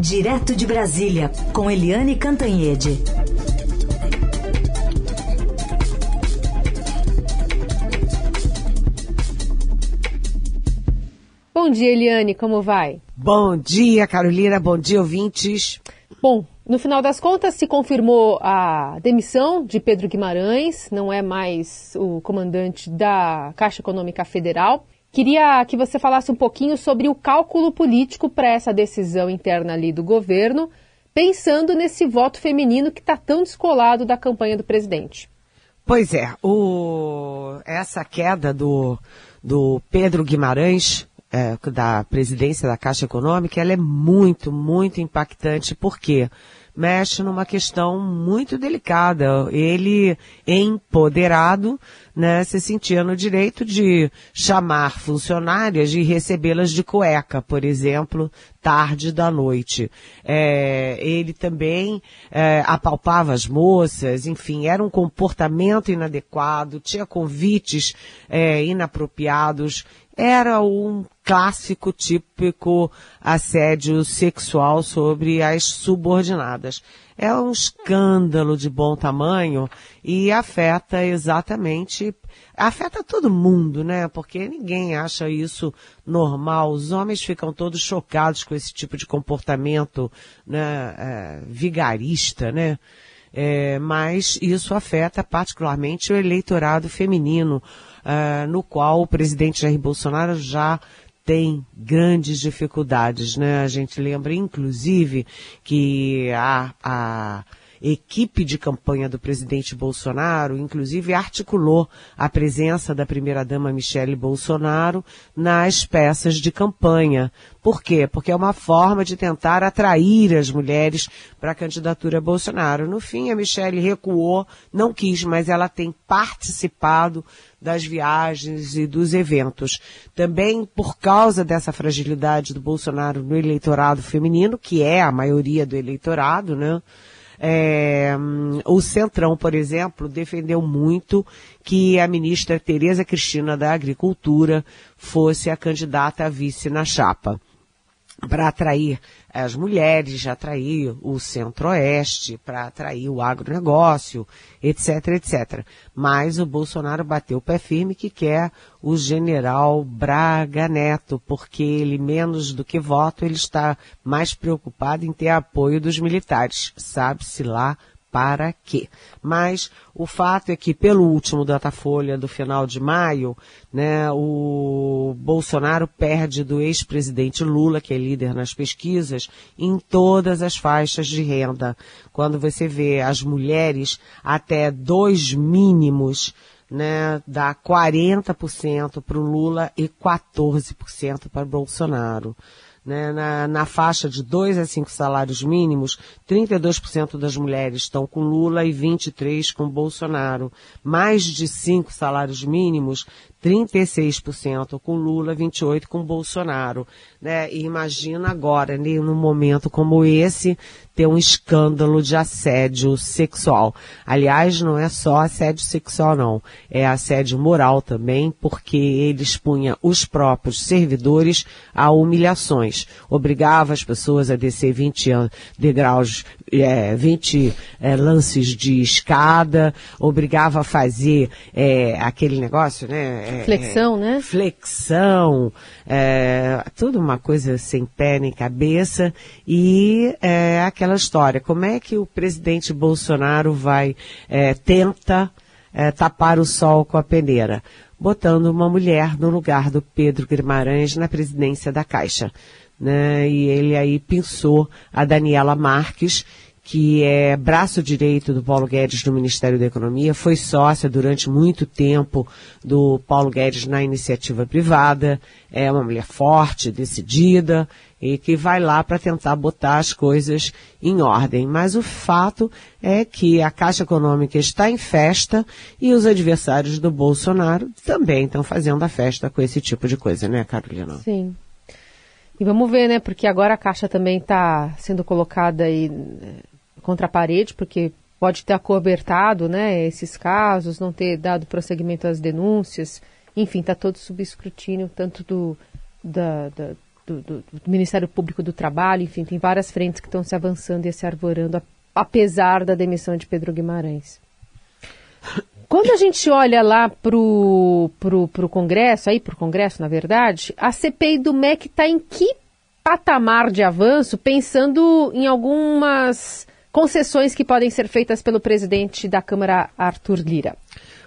Direto de Brasília, com Eliane Cantanhede. Bom dia, Eliane, como vai? Bom dia, Carolina, bom dia, ouvintes. Bom, no final das contas, se confirmou a demissão de Pedro Guimarães, não é mais o comandante da Caixa Econômica Federal. Queria que você falasse um pouquinho sobre o cálculo político para essa decisão interna ali do governo, pensando nesse voto feminino que está tão descolado da campanha do presidente. Pois é, o... essa queda do, do Pedro Guimarães, é, da presidência da Caixa Econômica, ela é muito, muito impactante. Por quê? Mexe numa questão muito delicada. Ele, empoderado, né, se sentia no direito de chamar funcionárias e recebê-las de cueca, por exemplo, tarde da noite. É, ele também é, apalpava as moças, enfim, era um comportamento inadequado, tinha convites é, inapropriados era um clássico típico assédio sexual sobre as subordinadas. É um escândalo de bom tamanho e afeta exatamente, afeta todo mundo, né? Porque ninguém acha isso normal. Os homens ficam todos chocados com esse tipo de comportamento, né? É, vigarista, né? É, mas isso afeta particularmente o eleitorado feminino uh, no qual o presidente Jair Bolsonaro já tem grandes dificuldades, né? A gente lembra, inclusive, que a, a equipe de campanha do presidente Bolsonaro, inclusive, articulou a presença da primeira-dama Michele Bolsonaro nas peças de campanha. Por quê? Porque é uma forma de tentar atrair as mulheres para a candidatura Bolsonaro. No fim, a Michele recuou, não quis, mas ela tem participado das viagens e dos eventos. Também por causa dessa fragilidade do Bolsonaro no eleitorado feminino, que é a maioria do eleitorado, né? É, o Centrão, por exemplo, defendeu muito que a ministra Tereza Cristina da Agricultura fosse a candidata a vice na chapa. Para atrair as mulheres, atrair o centro-oeste, para atrair o agronegócio, etc, etc. Mas o Bolsonaro bateu o pé firme que quer o general Braga Neto, porque ele, menos do que voto, ele está mais preocupado em ter apoio dos militares. Sabe-se lá para quê. Mas o fato é que, pelo último Datafolha do final de maio, né, o Bolsonaro perde do ex-presidente Lula, que é líder nas pesquisas, em todas as faixas de renda. Quando você vê as mulheres até dois mínimos, né, dá 40% para o Lula e 14% para o Bolsonaro né, na, na faixa de 2 a 5 salários mínimos, 32% das mulheres estão com Lula e 23% com Bolsonaro. Mais de 5 salários mínimos, 36% com Lula, 28% com Bolsonaro. Né? E imagina agora, né, num momento como esse, ter um escândalo de assédio sexual. Aliás, não é só assédio sexual, não. É assédio moral também, porque ele expunha os próprios servidores a humilhações. Obrigava as pessoas a descer 20 degraus, é, 20 é, lances de escada, obrigava a fazer é, aquele negócio, né? É, flexão, é, né? Flexão, é, tudo uma coisa sem pé nem cabeça e é, aquela história. Como é que o presidente Bolsonaro vai é, tenta é, tapar o sol com a peneira? Botando uma mulher no lugar do Pedro Guimarães na presidência da Caixa. Né? E ele aí pensou a Daniela Marques, que é braço direito do Paulo Guedes no Ministério da Economia, foi sócia durante muito tempo do Paulo Guedes na iniciativa privada, é uma mulher forte, decidida e que vai lá para tentar botar as coisas em ordem. Mas o fato é que a Caixa Econômica está em festa e os adversários do Bolsonaro também estão fazendo a festa com esse tipo de coisa, né, Carolina? Sim. E vamos ver, né? Porque agora a Caixa também está sendo colocada aí contra a parede, porque pode ter acobertado né, esses casos, não ter dado prosseguimento às denúncias. Enfim, está todo sob escrutínio, tanto do, da, da, do, do, do, Ministério Público do Trabalho, enfim, tem várias frentes que estão se avançando e se arvorando, apesar da demissão de Pedro Guimarães. Quando a gente olha lá para o pro, pro Congresso, aí para o Congresso, na verdade, a CPI do MEC está em que patamar de avanço, pensando em algumas concessões que podem ser feitas pelo presidente da Câmara, Arthur Lira?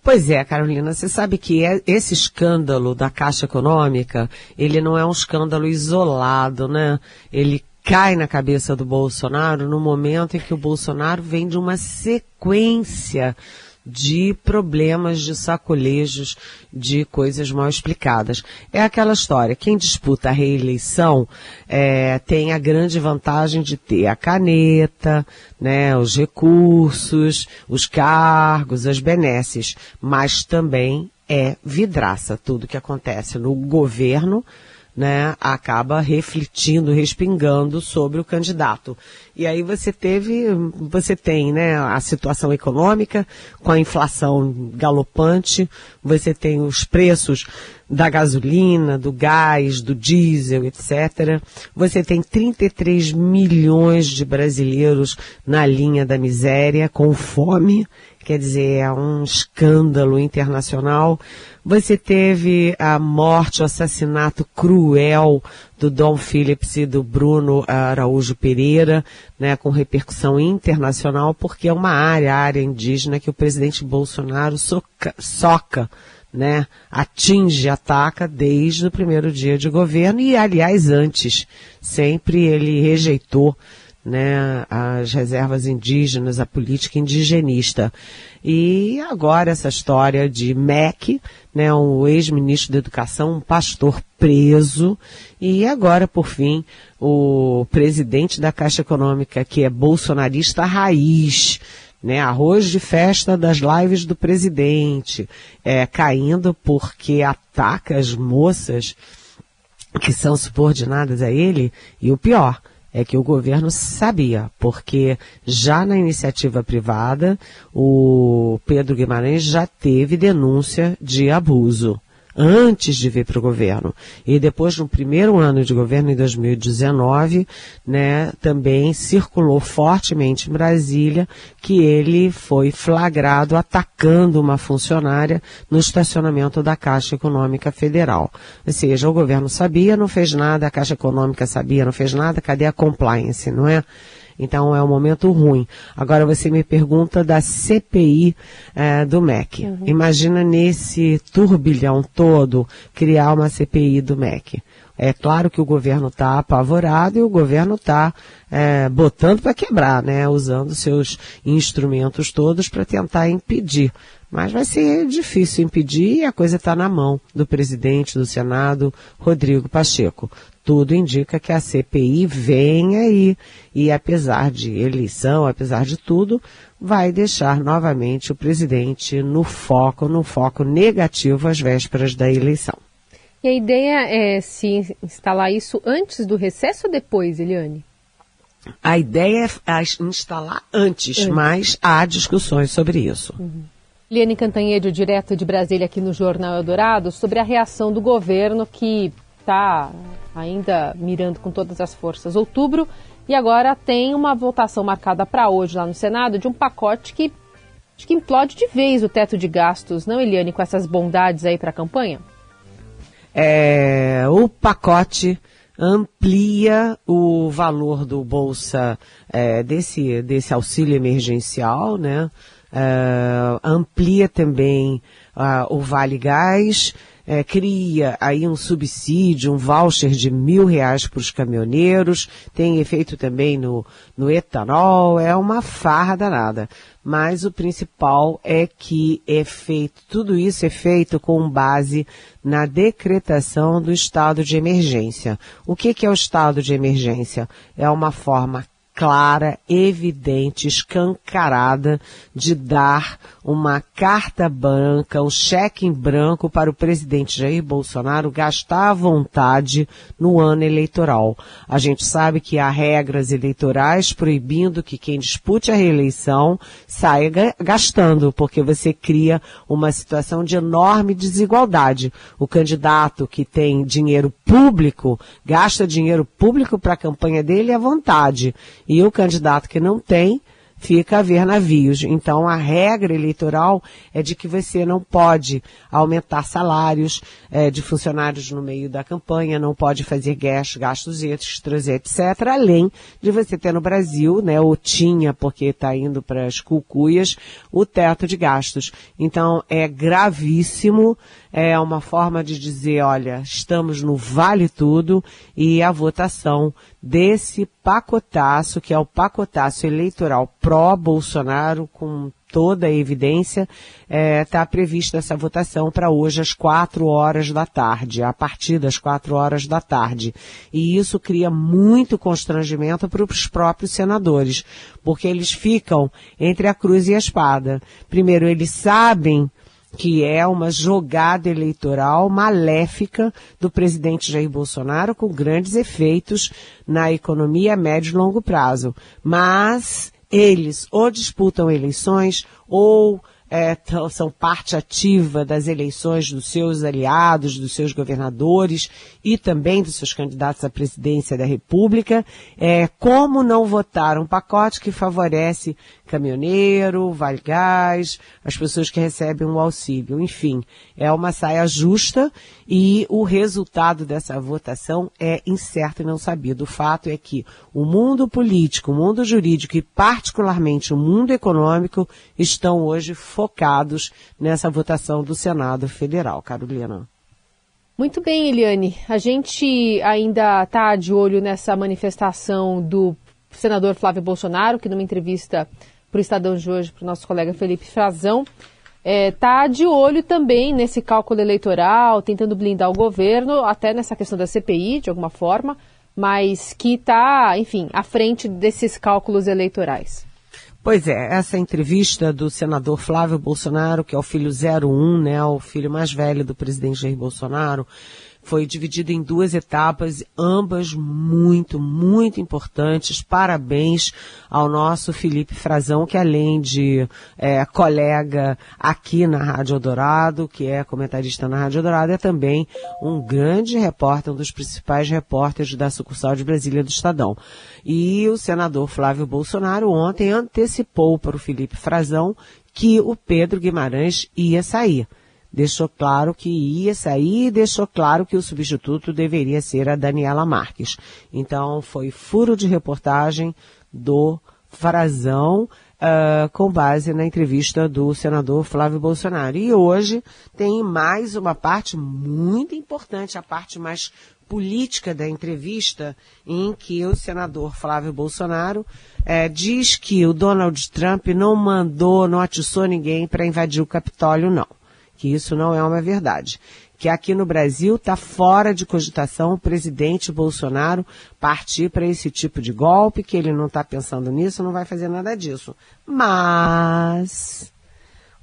Pois é, Carolina, você sabe que é, esse escândalo da Caixa Econômica, ele não é um escândalo isolado, né? Ele cai na cabeça do Bolsonaro no momento em que o Bolsonaro vem de uma sequência de problemas, de sacolejos, de coisas mal explicadas. É aquela história, quem disputa a reeleição é, tem a grande vantagem de ter a caneta, né, os recursos, os cargos, as benesses, mas também é vidraça tudo que acontece no governo, né, acaba refletindo, respingando sobre o candidato. E aí você teve, você tem, né, a situação econômica com a inflação galopante, você tem os preços da gasolina, do gás, do diesel, etc. Você tem 33 milhões de brasileiros na linha da miséria, com fome, quer dizer, é um escândalo internacional. Você teve a morte, o assassinato cruel do Dom Phillips e do Bruno Araújo Pereira, né, com repercussão internacional, porque é uma área, a área indígena, que o presidente Bolsonaro soca, soca né, atinge, ataca desde o primeiro dia de governo e, aliás, antes, sempre ele rejeitou né, as reservas indígenas, a política indigenista. E agora essa história de MEC, né, um ex-ministro da Educação, um pastor preso, e agora, por fim, o presidente da Caixa Econômica, que é bolsonarista raiz, né, arroz de festa das lives do presidente, é, caindo porque ataca as moças que são subordinadas a ele, e o pior, é que o governo sabia, porque já na iniciativa privada, o Pedro Guimarães já teve denúncia de abuso antes de vir para o governo. E depois, no primeiro ano de governo, em 2019, né, também circulou fortemente em Brasília que ele foi flagrado atacando uma funcionária no estacionamento da Caixa Econômica Federal. Ou seja, o governo sabia, não fez nada, a Caixa Econômica sabia, não fez nada, cadê a compliance, não é? Então é um momento ruim. Agora você me pergunta da CPI é, do MEC. Uhum. Imagina nesse turbilhão todo criar uma CPI do MEC. É claro que o governo está apavorado e o governo está é, botando para quebrar, né? Usando seus instrumentos todos para tentar impedir. Mas vai ser difícil impedir e a coisa está na mão do presidente do Senado, Rodrigo Pacheco tudo indica que a CPI vem aí e apesar de eleição, apesar de tudo, vai deixar novamente o presidente no foco, no foco negativo às vésperas da eleição. E a ideia é se instalar isso antes do recesso ou depois, Eliane? A ideia é instalar antes, antes. mas há discussões sobre isso. Uhum. Eliane Cantanhede, direto de Brasília aqui no Jornal Eldorado, sobre a reação do governo que está ainda mirando com todas as forças outubro e agora tem uma votação marcada para hoje lá no Senado de um pacote que que implode de vez o teto de gastos, não, Eliane, com essas bondades aí para a campanha? É, o pacote amplia o valor do bolsa é, desse desse auxílio emergencial, né? É, amplia também uh, o Vale Gás, é, cria aí um subsídio, um voucher de mil reais para os caminhoneiros, tem efeito também no, no etanol, é uma farra danada. Mas o principal é que é feito, tudo isso é feito com base na decretação do estado de emergência. O que, que é o estado de emergência? É uma forma clara, evidente, escancarada de dar uma carta branca, um cheque em branco para o presidente Jair Bolsonaro gastar à vontade no ano eleitoral. A gente sabe que há regras eleitorais proibindo que quem dispute a reeleição saia gastando, porque você cria uma situação de enorme desigualdade. O candidato que tem dinheiro público gasta dinheiro público para a campanha dele à vontade. E o candidato que não tem, fica a ver navios. Então, a regra eleitoral é de que você não pode aumentar salários é, de funcionários no meio da campanha, não pode fazer gastos, gastos extras, etc. Além de você ter no Brasil, né, ou tinha, porque está indo para as cucuias, o teto de gastos. Então, é gravíssimo é uma forma de dizer, olha, estamos no vale tudo e a votação desse pacotaço, que é o pacotaço eleitoral pró-Bolsonaro, com toda a evidência, está é, tá prevista essa votação para hoje às quatro horas da tarde, a partir das quatro horas da tarde. E isso cria muito constrangimento para os próprios senadores, porque eles ficam entre a cruz e a espada. Primeiro, eles sabem que é uma jogada eleitoral maléfica do presidente Jair Bolsonaro com grandes efeitos na economia a médio e longo prazo. Mas eles ou disputam eleições ou é, são parte ativa das eleições dos seus aliados, dos seus governadores e também dos seus candidatos à presidência da República. É, como não votar um pacote que favorece caminhoneiro, vale gás, as pessoas que recebem um auxílio, enfim, é uma saia justa e o resultado dessa votação é incerto e não sabido. O fato é que o mundo político, o mundo jurídico e particularmente o mundo econômico estão hoje focados nessa votação do Senado Federal. Carolina. Muito bem, Eliane. A gente ainda está de olho nessa manifestação do senador Flávio Bolsonaro, que numa entrevista para o Estadão de hoje, para o nosso colega Felipe Frazão, está é, de olho também nesse cálculo eleitoral, tentando blindar o governo, até nessa questão da CPI, de alguma forma, mas que está, enfim, à frente desses cálculos eleitorais. Pois é, essa entrevista do senador Flávio Bolsonaro, que é o filho 01, né, o filho mais velho do presidente Jair Bolsonaro, foi dividido em duas etapas, ambas muito, muito importantes. Parabéns ao nosso Felipe Frazão, que além de é, colega aqui na Rádio Eldorado, que é comentarista na Rádio Eldorado, é também um grande repórter, um dos principais repórteres da sucursal de Brasília do Estadão. E o senador Flávio Bolsonaro ontem antecipou para o Felipe Frazão que o Pedro Guimarães ia sair deixou claro que ia sair e deixou claro que o substituto deveria ser a Daniela Marques. Então foi furo de reportagem do Frazão uh, com base na entrevista do senador Flávio Bolsonaro. E hoje tem mais uma parte muito importante, a parte mais política da entrevista, em que o senador Flávio Bolsonaro eh, diz que o Donald Trump não mandou, não atiçou ninguém para invadir o Capitólio, não que isso não é uma verdade. Que aqui no Brasil está fora de cogitação o presidente Bolsonaro partir para esse tipo de golpe, que ele não está pensando nisso, não vai fazer nada disso. Mas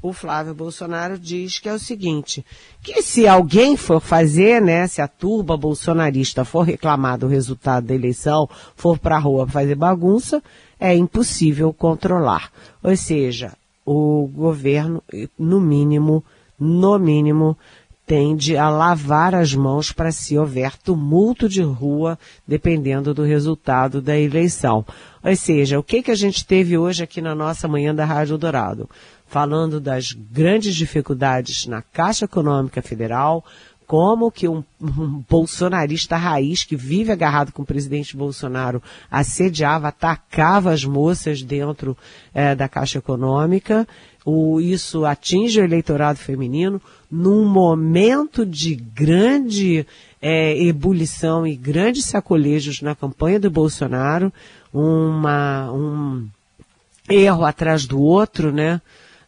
o Flávio Bolsonaro diz que é o seguinte, que se alguém for fazer, né, se a turba bolsonarista for reclamar do resultado da eleição, for para a rua fazer bagunça, é impossível controlar. Ou seja, o governo, no mínimo, no mínimo, tende a lavar as mãos para se houver tumulto de rua, dependendo do resultado da eleição. Ou seja, o que, que a gente teve hoje aqui na nossa manhã da Rádio Dourado? Falando das grandes dificuldades na Caixa Econômica Federal, como que um, um, bolsonarista raiz que vive agarrado com o presidente Bolsonaro assediava, atacava as moças dentro é, da Caixa Econômica o, isso atinge o eleitorado feminino num momento de grande é, ebulição e grandes sacolejos na campanha do Bolsonaro, uma, um erro atrás do outro, né?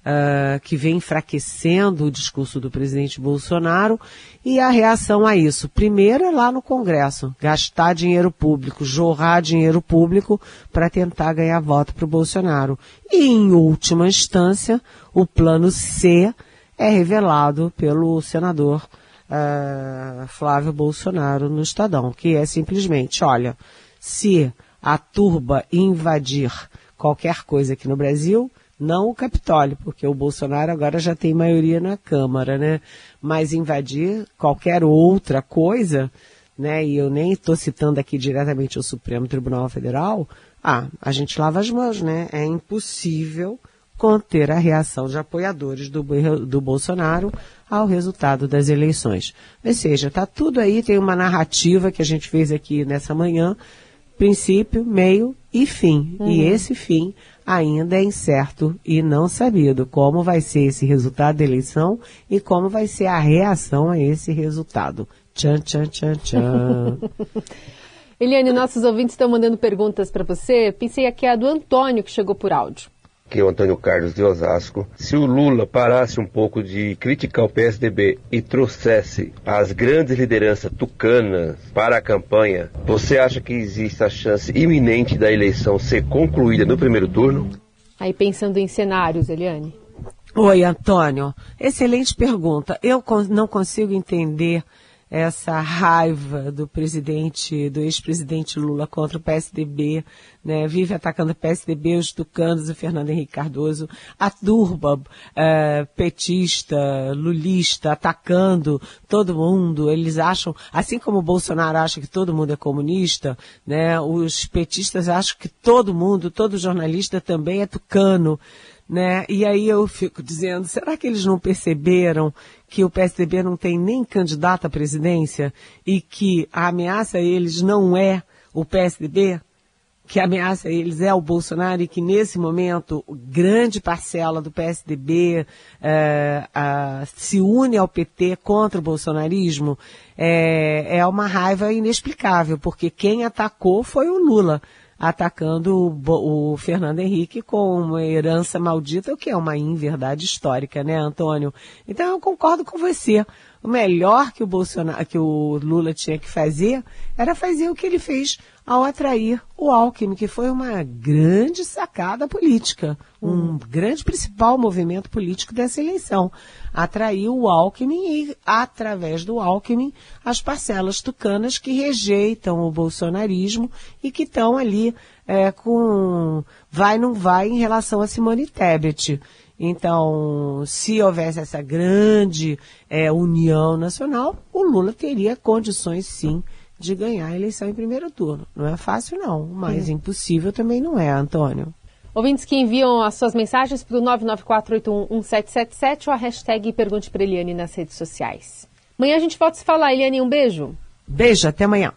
Uh, que vem enfraquecendo o discurso do presidente Bolsonaro e a reação a isso. Primeiro é lá no Congresso, gastar dinheiro público, jorrar dinheiro público para tentar ganhar voto para o Bolsonaro. E, em última instância, o plano C é revelado pelo senador uh, Flávio Bolsonaro no Estadão, que é simplesmente, olha, se a turba invadir qualquer coisa aqui no Brasil, não o Capitólio, porque o Bolsonaro agora já tem maioria na Câmara, né? Mas invadir qualquer outra coisa, né? E eu nem estou citando aqui diretamente o Supremo Tribunal Federal, ah, a gente lava as mãos, né? É impossível conter a reação de apoiadores do, do Bolsonaro ao resultado das eleições. Ou seja, está tudo aí, tem uma narrativa que a gente fez aqui nessa manhã, princípio, meio e fim. Uhum. E esse fim ainda é incerto e não sabido como vai ser esse resultado da eleição e como vai ser a reação a esse resultado. Tchan, tchan, tchan, tchan. Eliane, nossos ouvintes estão mandando perguntas para você. Pensei aqui a do Antônio, que chegou por áudio que é o Antônio Carlos de Osasco, se o Lula parasse um pouco de criticar o PSDB e trouxesse as grandes lideranças tucanas para a campanha, você acha que existe a chance iminente da eleição ser concluída no primeiro turno? Aí pensando em cenários, Eliane. Oi, Antônio. Excelente pergunta. Eu não consigo entender essa raiva do presidente, do ex-presidente Lula contra o PSDB, né? Vive atacando o PSDB, os tucanos, o Fernando Henrique Cardoso, a turba é, petista, lulista, atacando todo mundo. Eles acham, assim como o Bolsonaro acha que todo mundo é comunista, né? Os petistas acham que todo mundo, todo jornalista também é tucano né? E aí eu fico dizendo, será que eles não perceberam que o PSDB não tem nem candidato à presidência e que a ameaça a eles não é o PSDB? Que a ameaça a eles é o Bolsonaro e que nesse momento grande parcela do PSDB é, a, se une ao PT contra o bolsonarismo? É, é uma raiva inexplicável, porque quem atacou foi o Lula atacando o, o, Fernando Henrique com uma herança maldita, o que é uma inverdade histórica, né, Antônio? Então eu concordo com você. O melhor que o Bolsonaro, que o Lula tinha que fazer era fazer o que ele fez ao atrair o Alckmin, que foi uma grande sacada política, um uhum. grande principal movimento político dessa eleição. Atraiu o Alckmin e, através do Alckmin, as parcelas tucanas que rejeitam o bolsonarismo e que estão ali é, com vai não vai em relação a Simone Tebet. Então, se houvesse essa grande é, união nacional, o Lula teria condições sim de ganhar a eleição em primeiro turno. Não é fácil, não, mas impossível também não é, Antônio. Ouvintes que enviam as suas mensagens para o 994811777 ou a hashtag Pergunte para Eliane nas redes sociais. Amanhã a gente volta se falar. Eliane, um beijo. Beijo, até amanhã.